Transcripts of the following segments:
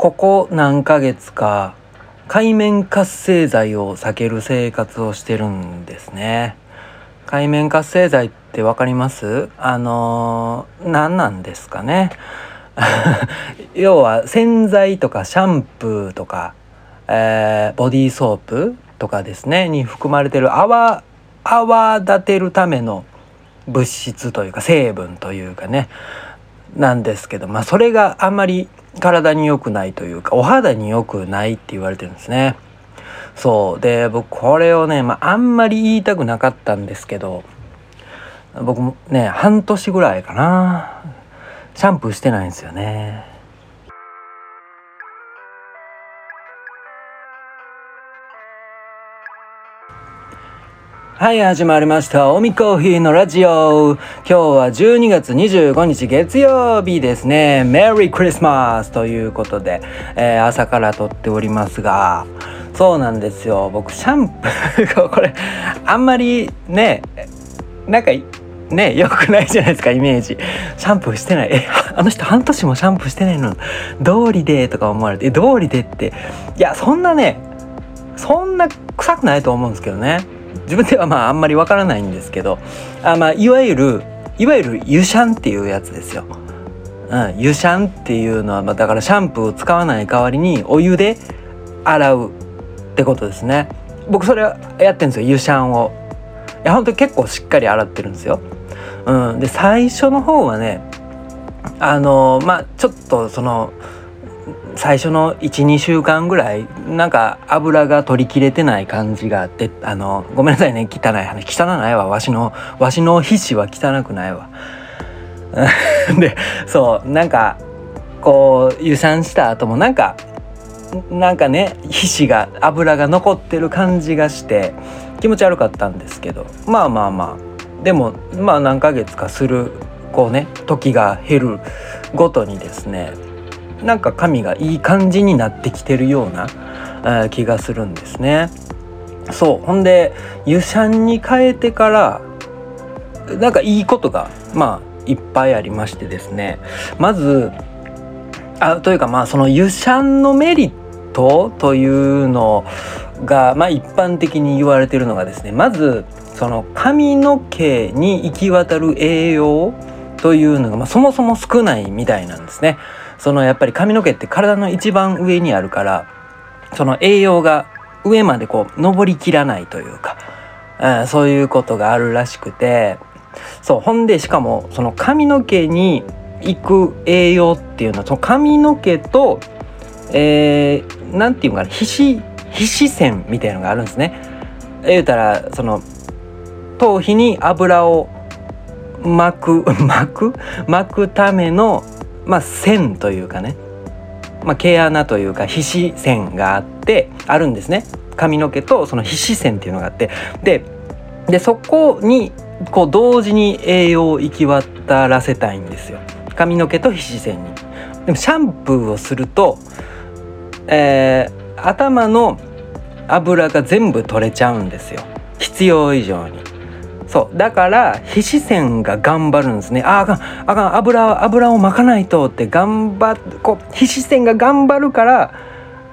ここ何ヶ月か海面活性剤を避ける生活をしてるんですね。海面活性剤って分かります？あのー、何なんですかね？要は洗剤とかシャンプーとか、えー、ボディーソープとかですねに含まれてる泡泡立てるための物質というか成分というかねなんですけどまあそれがあんまり体に良くないというかお肌に良くないって言われてるんですね。そうで僕これをね、まあ、あんまり言いたくなかったんですけど僕もね半年ぐらいかなシャンプーしてないんですよね。はい、始まりました。おみコーヒーのラジオ。今日は12月25日月曜日ですね。メリークリスマスということで、えー、朝から撮っておりますが、そうなんですよ。僕、シャンプーこれ、あんまりね、なんか、ね、良くないじゃないですか、イメージ。シャンプーしてない。え、あの人半年もシャンプーしてないの、通りでとか思われて、え、通りでって、いや、そんなね、そんな臭くないと思うんですけどね。自分ではまああんまりわからないんですけどあまあいわゆるいわゆる湯シャンっていうやつですよ。うん、湯シャンっていうのは、まあ、だからシャンプーを使わない代わりにお湯で洗うってことですね。僕それはやってるんですよ湯シャンを。いや本当に結構しっかり洗ってるんですよ。うん、で最初の方はねあのまあちょっとその最初の12週間ぐらいなんか油が取り切れてない感じがあってあのごめんなさいね汚い話。汚ないわ。わしのわしの皮脂は汚くないわ。でそうなんかこう湯酸した後もなんかなんかね皮脂が油が残ってる感じがして気持ち悪かったんですけど。まあまあまあ。でもまあ何ヶ月かするこうね時が減るごとにですねなんか髪がいい感じになってきてるような、えー、気がするんですね。そうほんで湯シャンに変えてからなんかいいことがまあいっぱいありましてですねまずあというかまあその湯シャンのメリットというのがまあ一般的に言われてるのがですねまずその髪の毛に行き渡る栄養というのが、まあ、そもそも少ないみたいなんですね。そのやっぱり髪の毛って体の一番上にあるからその栄養が上までこう上りきらないというか、うん、そういうことがあるらしくてそうほんでしかもその髪の毛に行く栄養っていうのはその髪の毛とえー、ていうかな皮脂皮脂腺みたいのがあるんですね。言うたらその頭皮に油を巻く 巻く？巻くためのまあ、線というかね、まあ、毛穴というか皮脂線があってあるんですね。髪の毛とその皮脂線っていうのがあって。ででそこにこう同時に栄養を行き渡らせたいんですよ。髪の毛と皮脂腺に。でもシャンプーをすると、えー、頭の油が全部取れちゃうんですよ。必要以上に。そう。だから皮脂腺が頑張るんですね。ああかん。あかん。油油をまかないとって頑張っこう皮脂腺が頑張るから、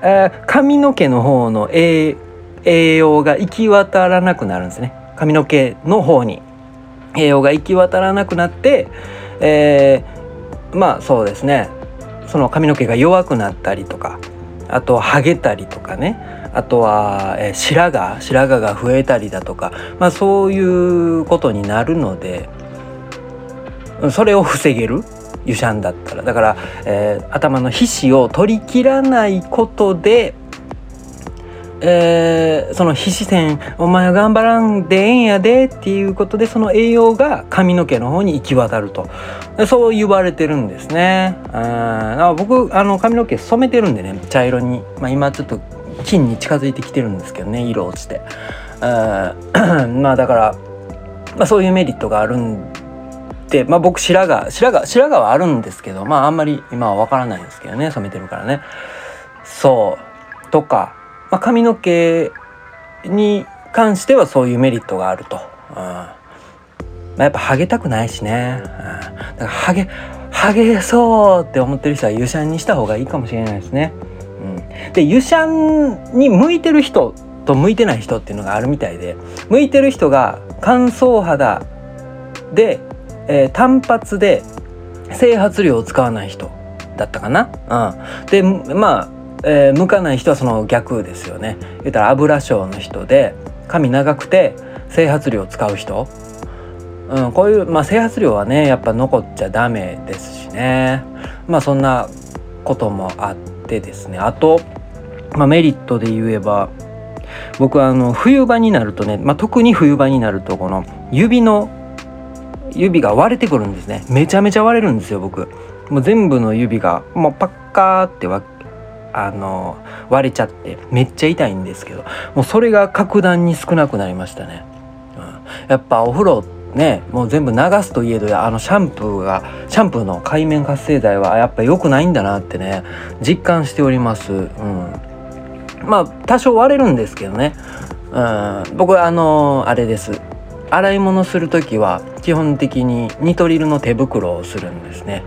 えー、髪の毛の方の栄栄養が行き渡らなくなるんですね。髪の毛の方に。栄養が行き渡らなくなって、えー、まあそうですね。その髪の毛が弱くなったりとかあとハゲたりとかね。あとは、え、白髪白髪が増えたりだとか、まあ、そういうことになるのでそれを防げる湯シャンだったら。だから、えー、頭の皮脂を取り切らないことで、えー、その皮脂腺「お前は頑張らんでええんやで」っていうことでその栄養が髪の毛の方に行き渡ると。そう言われてるんですね。あ僕あの髪の毛染めてるんでね茶色に、まあ、今ちょっと金に近づいてきてるんですけどね色落ちて。まあだから、まあ、そういうメリットがあるんで、まあ、僕白髪白髪白髪はあるんですけどまああんまり今は分からないんですけどね染めてるからね。そう。とか、まあ、髪の毛に関してはそういうメリットがあると、まあ、やっぱハゲたくないしね、うん、だからハゲハゲそうって思ってる人は湯シャンにした方がいいかもしれないですね。で湯シャンに向いてる人と向いてない人っていうのがあるみたいで向いてる人が乾燥肌で、えー、単発で整髪料を使わない人だったかな？うん、でまあ、えー、向かない人はその逆ですよね。言ったら油症の人で髪長くて整髪料を使う人、うん、こういう、まあ、整髪料はねやっぱ残っちゃダメですしねまあそんなこともあってですねあと、まあ、メリットで言えば僕はあの冬場になるとね、まあ、特に冬場になるとこの指の指が割れてくるんですね。めちゃめちゃ割れるんですよ僕。もう全部の指がもうパッカーってあの割れちゃってめっちゃ痛いんですけどもうそれが格段に少なくなりましたね、うん、やっぱお風呂ねもう全部流すといえどあのシャンプーがシャンプーの界面活性剤はやっぱ良くないんだなってね実感しております。うん。まあ多少割れるんですけどね。うん。僕はあのあれです。洗い物する時は基本的にニトリルの手袋をするんですね。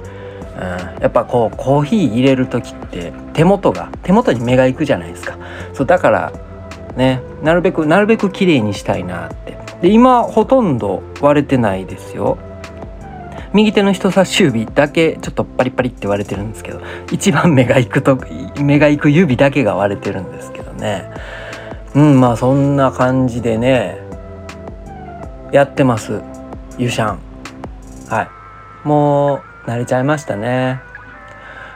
うん、やっぱこうコーヒー入れる時って手元が手元に目がいくじゃないですか。そうだからねなるべくなるべく綺麗にしたいなって。で今ほとんど割れてないですよ。右手の人差し指だけちょっとパリパリって割れてるんですけど一番目がいくと目がいく指だけが割れてるんですけどね。うんまあそんな感じでねやってます。ユシャン。はい。もう慣れちゃいましたね。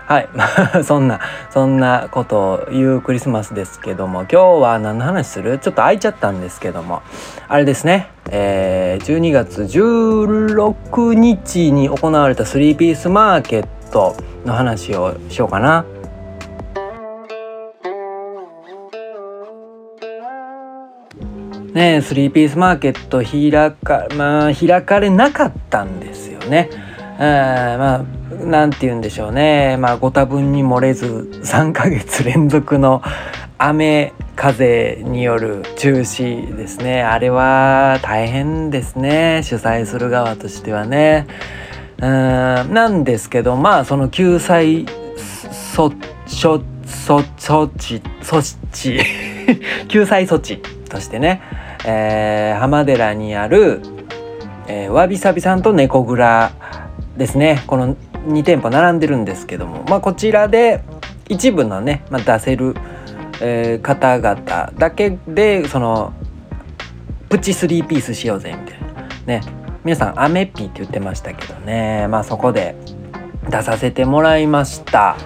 はい。そんなそんなことを言うクリスマスですけども今日は何の話する？ちょっと空いちゃったんですけども。あれですね。えー、12月16日に行われたスリーピースマーケットの話をしようかな。ねスリーピースマーケット開かまあ開かれなかったんですよね。まあ何て言うんでしょうね。まあご多分に漏れず3ヶ月連続の雨風による中止ですね。あれは大変ですね。主催する側としてはね。うんなんですけどまあその救済措措措置措置。救済措置としてね、えー、浜寺にある、えー、わびさびさんと猫蔵ですね。この2店舗並んでるんですけども、まあ、こちらで一部のね、まあ、出せる、えー、方々だけでそのプチ3ピースしようぜみたいな。ね。皆さんアメピーって言ってましたけどね。まあそこで出させてもらいました。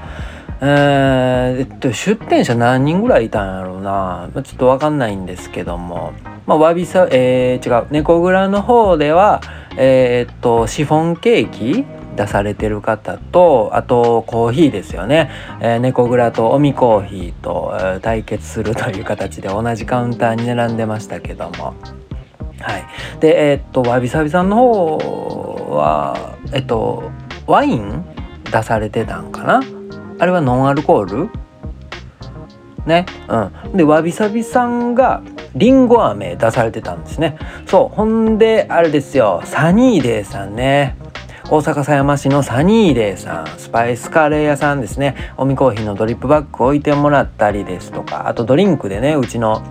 えー、っと出店者何人ぐらいいたんやろうな、まあ、ちょっと分かんないんですけども。まあわびさえー、違う猫蔵の方ではえー、っとシフォンケーキ出されてる方とあとコーヒーですよね、えー、猫蔵とオミコーヒーと、えー、対決するという形で同じカウンターに並んでましたけども。はい。でえー、っとわびさびさんの方はえっとワイン出されてたんかな？あれはノンアルコール？ね。うん。でわびさびさんがりんご飴出されてたんですね。そう。ほんであれですよ。サニーデーさんね。大阪狭山市のサニーデーさんスパイスカレー屋さんですね。おみコーヒーのドリップバッグ置いてもらったりですとか。あとドリンクでねうちの、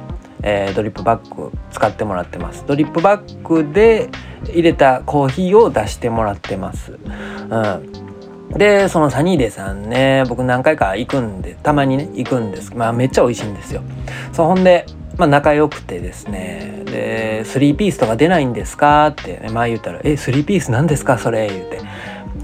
えー、ドリップバッグ使ってもらってます。ドリップバッグで入れたコーヒーを出してもらってます。うん。でそのサニーデーさんね僕何回か行くんでたまにね行くんです。まあめっちゃ美味しいんですよ。そうほんでまあ、仲良くてですね。で「3ピースとか出ないんですか?」ってね前言ったら「え3ピース何ですか？それ」言うて。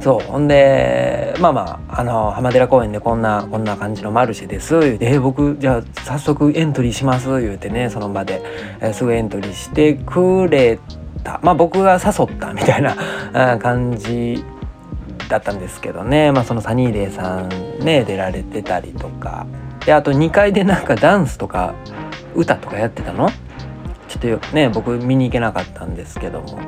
そう。ほんでまあまああの浜寺公園でこんなこんな感じのマルシェです。言うて「え僕じゃあ早速エントリーします」言うてねその場で、え、すぐエントリーしてくれた。まあ僕が誘ったみたいな 感じだったんですけどね、まあ、そのサニーデーさんね出られてたりとか。であと2階でなんかダンスとか歌とかやってたの？ちょっとね僕見に行けなかったんですけども。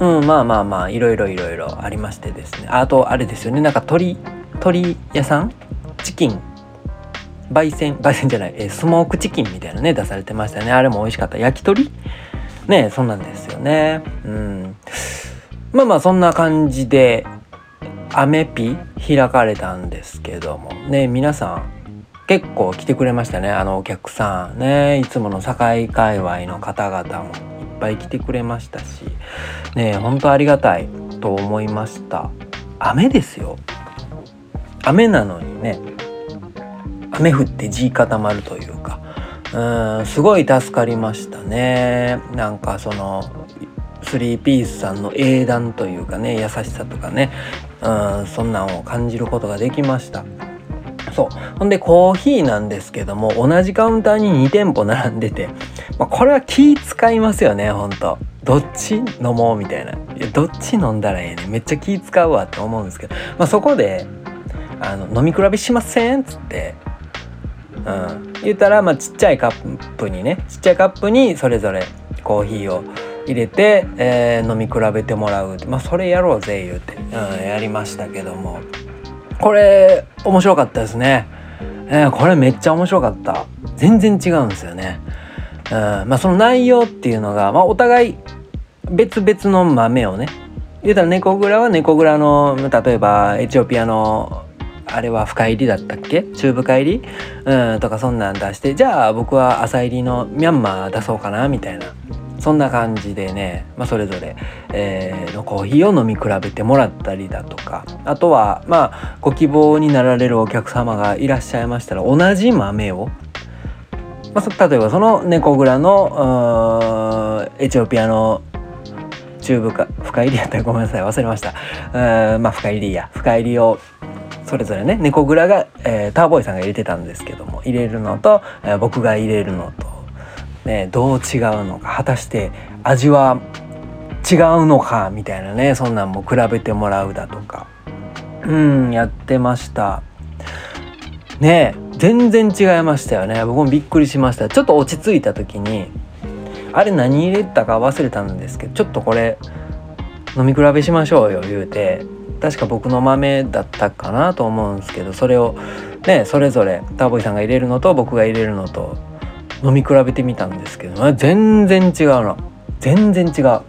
うんまあまあまあいろいろいろいろありましてですね。あとあれですよね。なんか鳥鳥屋さん？チキン。焙煎？焙煎じゃない、えスモークチキンみたいなね出されてましたね。あれも美味しかった。焼き鳥？ねそんなんですよね。うん。まあまあそんな感じでアメピ開かれたんですけども。ね皆さん結構来てくれましたね。あのお客さんね。いつもの堺界隈の方々もいっぱい来てくれましたし。ね本当ありがたいと思いました。雨ですよ。雨なのにね。雨降って地固まるというか。うんすごい助かりましたね。なんかそのスリーピースさんの英断というかね優しさとかね。うんそんなんを感じることができました。そう。ほんでコーヒーなんですけども同じカウンターに2店舗並んでて、まあ、これは気使いますよねほんと。どっち飲もうみたいな。いやどっち飲んだらええねめっちゃ気使うわって思うんですけど、まあ、そこであの飲み比べしませんっつって。うん、言ったら、まあ、ちっちゃいカップにねちっちゃいカップにそれぞれコーヒーを入れて、えー、飲み比べてもらうまあそれやろうぜ言うて、うん、やりましたけども。これ面白かったですね、えー、これめっちゃ面白かった。全然違うんですよね、うんまあ、その内容っていうのが、まあ、お互い別々の豆をね言うたら猫蔵は猫蔵の例えばエチオピアのあれは深入りだったっけ？中深入り？うんとかそんなん出してじゃあ僕は浅入りのミャンマー出そうかなみたいな。そんな感じでね、まあ、それぞれ、えー、のコーヒーを飲み比べてもらったりだとかあとはまあご希望になられるお客様がいらっしゃいましたら同じ豆をまあ、例えばその猫蔵のエチオピアの中部か深入りやったらごめんなさい忘れました。まあ深入りや。深入りをそれぞれね猫蔵が、えー、ターボーイさんが入れてたんですけども入れるのと、えー、僕が入れるのと、ね、どう違うのか果たして味は違うのかみたいなねそんなんも比べてもらうだとか。うんやってました。ね全然違いましたよね。僕もびっくりしました。ちょっと落ち着いた時にあれ何入れたか忘れたんですけどちょっとこれ飲み比べしましょうよ言うて確か僕の豆だったかなと思うんですけどそれをねそれぞれターボイさんが入れるのと僕が入れるのと飲み比べてみたんですけど全然違うの全然違う。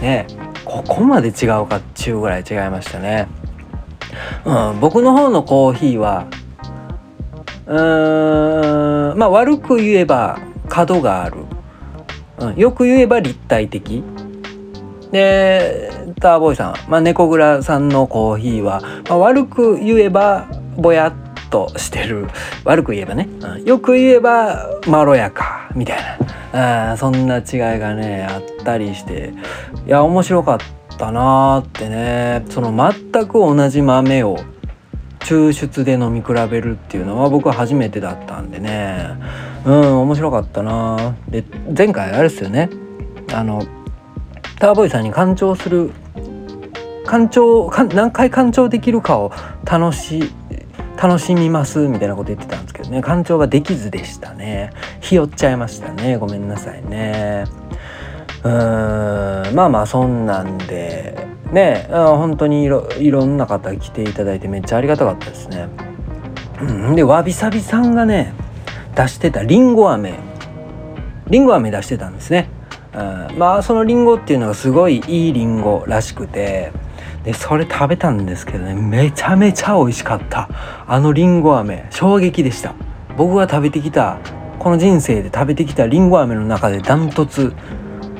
ねここまで違うかっちゅうぐらい違いましたね。うん僕の方のコーヒーはうーんまあ悪く言えば角がある、うん、よく言えば立体的。でターボーイさん、まあ、猫蔵さんのコーヒーは、まあ、悪く言えばぼやっとしてる。悪く言えばね、うん、よく言えばまろやか。みたいな。あそんな違いがねあったりして。いや面白かったなーってね。その全く同じ豆を抽出で飲み比べるっていうのは僕は初めてだったんでね。うん。面白かったなで前回あれですよね。あのターボイさんに干潮する干潮何回干潮できるかを楽し楽しみますみたいなこと言ってたんですけどね。干潮ができずでしたね。ひよっちゃいましたね。ごめんなさいね。うーん。まあまあそんなんで。ね。本当にいろいろんな方来ていただいてめっちゃありがたかったですね。うん。でわびさびさんがね出してたりんご飴。りんご飴出してたんですね。うん、まあそのりんごっていうのがすごいいいりんごらしくて。でそれ食べたんですけどねめちゃめちゃ美味しかった。あのりんご飴衝撃でした。僕が食べてきたこの人生で食べてきたりんご飴の中でダントツ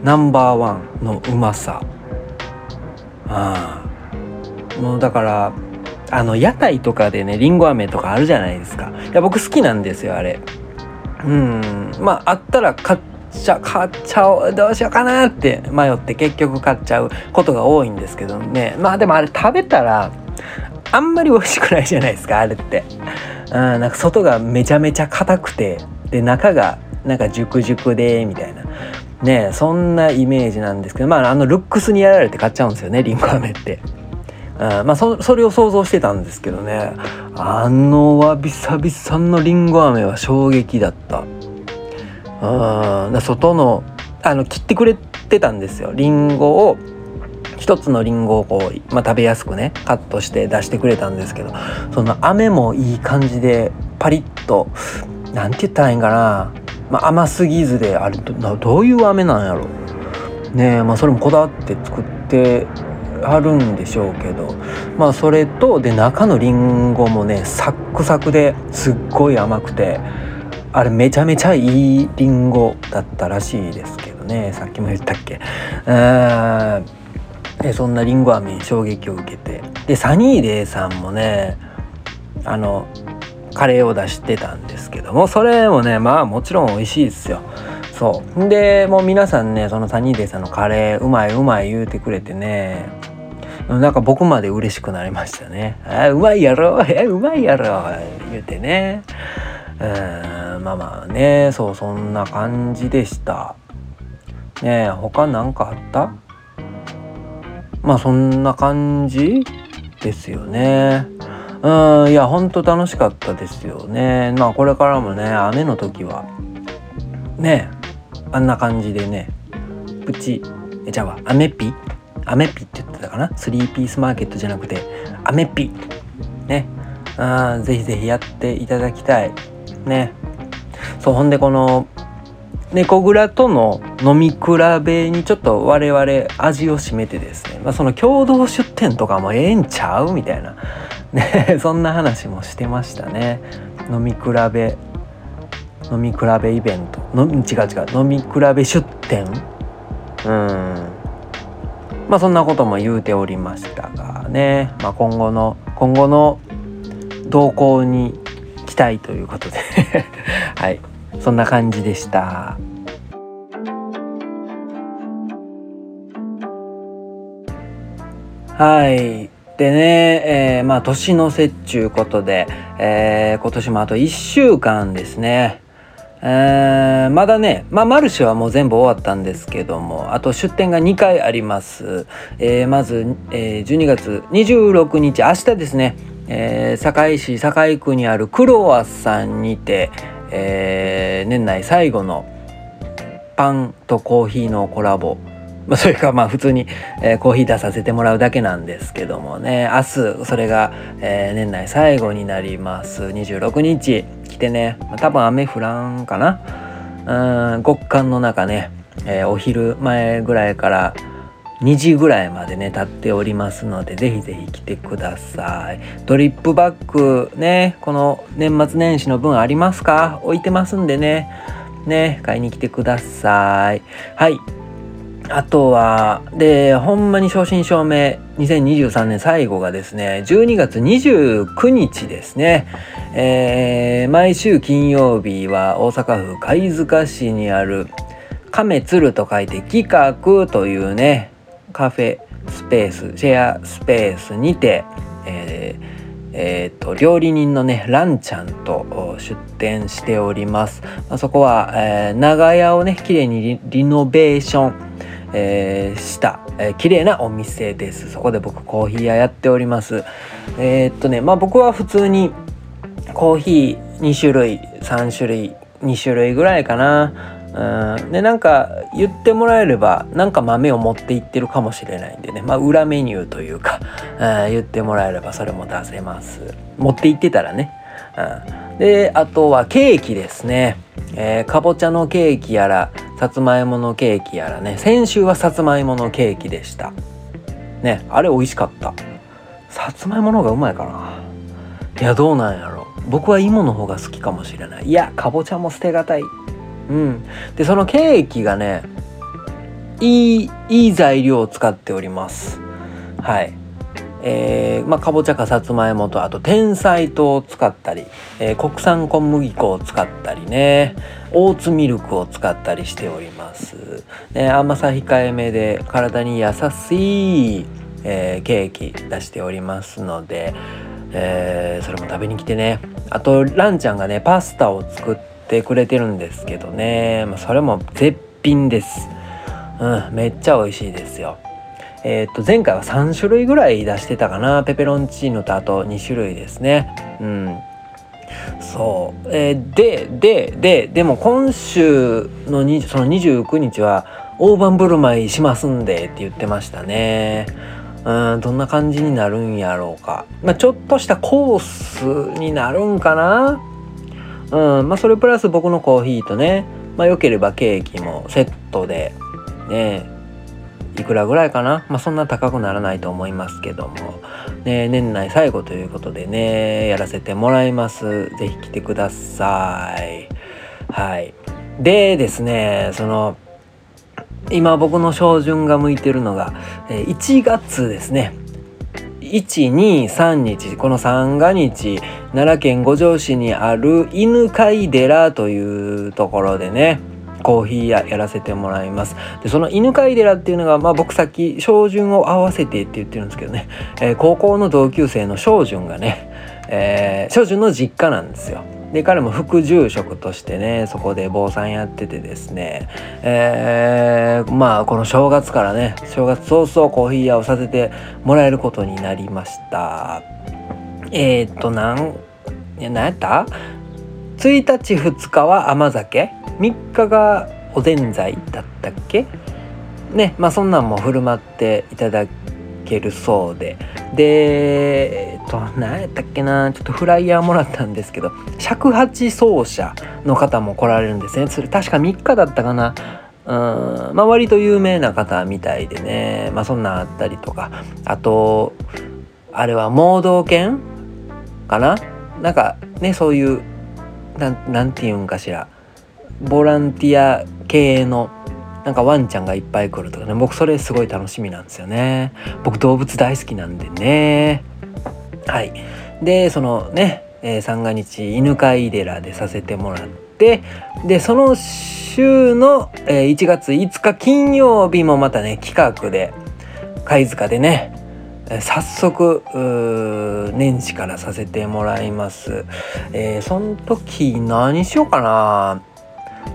ナンバーワンのうまさ。あもうだからあの屋台とかでねりんご飴とかあるじゃないですか。いや僕好きなんですよあれ。うん。まああったら買ってちゃ買っちゃおうどうしようかなって迷って結局買っちゃうことが多いんですけどねまあでもあれ食べたらあんまり美味しくないじゃないですかあれって。うん、なんか外がめちゃめちゃ硬くてで中がなんか熟熟でみたいなねそんなイメージなんですけどまああのルックスにやられて買っちゃうんですよねりんご飴って。うん、まあそそれを想像してたんですけどねあのわびさびさんのりんご飴は衝撃だったうん。外のあの切ってくれてたんですよ。りんごを一つのりんごをこう、まあ、食べやすくねカットして出してくれたんですけどその飴もいい感じでパリッとなんて言ったらいいんかな、まあ、甘すぎずであれどどういう飴なんやろ。ねえまあそれもこだわって作ってはるんでしょうけど。まあそれとで中のりんごもねサックサクですっごい甘くて。あれめちゃめちゃいいりんごだったらしいですけどね。さっきも言ったっけ。でそんなりんご飴に衝撃を受けて。でサニーデイさんもねあのカレーを出してたんですけどもそれもねまあもちろん美味しいですよ。そう。でもう皆さんねそのサニーデイさんのカレーうまいうまい言うてくれてね。なんか僕まで嬉しくなりましたね「あうまいやろえうまいやろ」言うてね。うん。まあまあねそうそんな感じでした。ねえ他何かあった？まあそんな感じですよね。うんいやほんと楽しかったですよね。まあこれからもね雨の時はねえあんな感じでねプチえじゃあアメピ？アメピって言ってたかな？スリーピースマーケットじゃなくてアメピ。ね。あぜひぜひやっていただきたい。ね。そうほんでこの猫蔵との飲み比べにちょっと我々味を占めてですね、まあ、その共同出店とかもええんちゃうみたいな、ね、そんな話もしてましたね。飲み比べ。飲み比べイベント。の違う違う。飲み比べ出店。うん。まあそんなことも言うておりましたがね、まあ、今後の今後の動向に期待ということで。はい。そんな感じでした。はい。でね、えー、まあ年の瀬っちゅうことで、えー、今年もあと1週間ですね。えー、まだね、まあ、マルシェはもう全部終わったんですけどもあと出店が2回あります、えー、まず、えー、12月26日明日ですね、えー、堺市堺区にあるクロワさんにて、えー、年内最後のパンとコーヒーのコラボ。まあ、それかまあ普通に、えー、コーヒー出させてもらうだけなんですけどもね。明日それが、えー、年内最後になります。26日。来てね、まあ、多分雨降らんかな。うん極寒の中ね、えー、お昼前ぐらいから2時ぐらいまでね立っておりますのでぜひぜひ来てください。ドリップバッグねこの年末年始の分ありますか？置いてますんでね。ね買いに来てください。はい。あとは、で、ほんまに正真正銘、2023年最後がですね、12月29日ですね。えー、毎週金曜日は大阪府貝塚市にある亀鶴と書いて企画というね、カフェスペース、シェアスペースにて、えーえーと、料理人のねランちゃんと出店しております、まあ、そこは、えー、長屋をね綺麗にリノベーション、えー、した、えー、綺麗なお店です。そこで僕コーヒー屋やっております。えー、っとねまあ僕は普通にコーヒー2種類3種類2種類ぐらいかな。うん。でなんか言ってもらえればなんか豆を持っていってるかもしれないんでね。まあ裏メニューというか、うん、言ってもらえればそれも出せます。持って行ってたらね、うん、であとはケーキですね、えー、かぼちゃのケーキやらさつまいものケーキやらね。先週はさつまいものケーキでした。ねあれ美味しかった。さつまいもの方がうまいかな。いやどうなんやろ。僕は芋の方が好きかもしれない。いやかぼちゃも捨てがたい。うん。でそのケーキがねいいいい材料を使っております。はい。えー、まあ、かぼちゃかさつまいもとあと天才糖を使ったり、えー、国産小麦粉を使ったりね。オーツミルクを使ったりしております、ね、甘さ控えめで体に優しい、えー、ケーキ出しておりますので、えそれも食べに来てね。あとランちゃんがねパスタを作っててくれてるんですけどね、まあ、それも絶品です。うんめっちゃ美味しいですよ。えっ、と前回は3種類ぐらい出してたかな。ペペロンチーノとあと2種類ですね。うん。そう、えー、ででででも今週のにその29日は大盤振る舞いしますんでって言ってましたね。うんどんな感じになるんやろうか、まあ、ちょっとしたコースになるんかな。うんまあそれプラス僕のコーヒーとねまあ良ければケーキもセットでねいくらぐらいかな。まあそんな高くならないと思いますけども、ね、年内最後ということでねやらせてもらいます。是非来てください。はい。でですねその今僕の照準が向いてるのが1月ですね。123日この三が日奈良県五条市にある犬飼寺というところでねコーヒー屋やらせてもらいます。でその犬飼寺っていうのが、まあ、僕さっき照準を合わせてって言ってるんですけどね、えー、高校の同級生の照準がね、えー、照準の実家なんですよ。で彼も副住職としてねそこで坊さんやっててですね。えー、まあこの正月からね正月早々コーヒー屋をさせてもらえることになりました。えー、っとなんや何やった？1日2日は甘酒。3日がおぜんざいだったっけ？ねまあそんなんも振る舞っていただけるそうで。でえっと何やったっけなちょっとフライヤーもらったんですけど尺八奏者の方も来られるんですね。それ確か3日だったかな。うんまあ割と有名な方みたいでね。まあそんなんあったりとか。あとあれは盲導犬かな。なんかねそういうなんなんて言うんかしら。ボランティア系のなんかワンちゃんがいっぱい来るとかね僕それすごい楽しみなんですよね僕動物大好きなんでねはいでそのね、えー、三が日犬飼い寺でさせてもらってでその週の、えー、1月5日金曜日もまたね企画で貝塚でね早速年始からさせてもらいます。えー、その時何しようかな。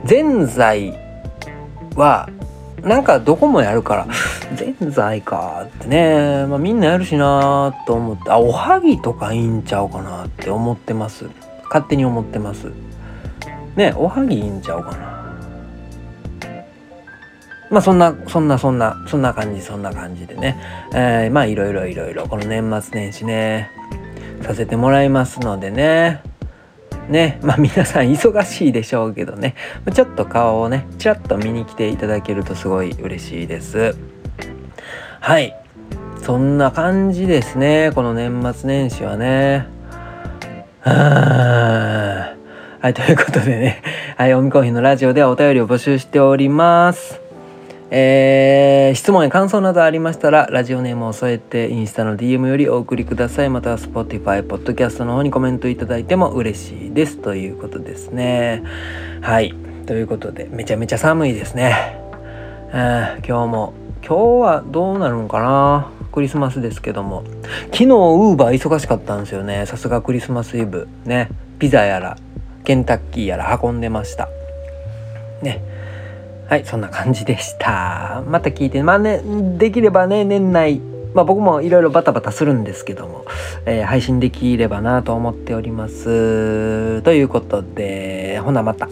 ぜんざいはなんかどこもやるからぜんざいかってね、まあ、みんなやるしなと思ってあおはぎとかいいんちゃうかなって思ってます。勝手に思ってます。ねおはぎいいんちゃうかな。まあそんなそんなそんなそんな感じそんな感じでね、えー、まあいろいろいろいろこの年末年始ねさせてもらいますのでね。ねまあ皆さん忙しいでしょうけどねちょっと顔をねちらっと見に来ていただけるとすごい嬉しいです。はい。そんな感じですねこの年末年始はね。はいということでね。はいおみコーヒーのラジオではお便りを募集しております。えー、質問や感想などありましたら、ラジオネームを添えて、インスタの DM よりお送りください。または Spotify、Podcast の方にコメントいただいても嬉しいです。ということですね。はい。ということで、めちゃめちゃ寒いですね。今日も、今日はどうなるんかな？クリスマスですけども。昨日、ウーバー忙しかったんですよね。さすがクリスマスイブ。ね。ピザやら、ケンタッキーやら運んでました。ね。はい、そんな感じでした。また聞いて、まあね、できればね、年内、まあ僕もいろいろバタバタするんですけども、えー、配信できればなと思っております。ということで、ほなまた。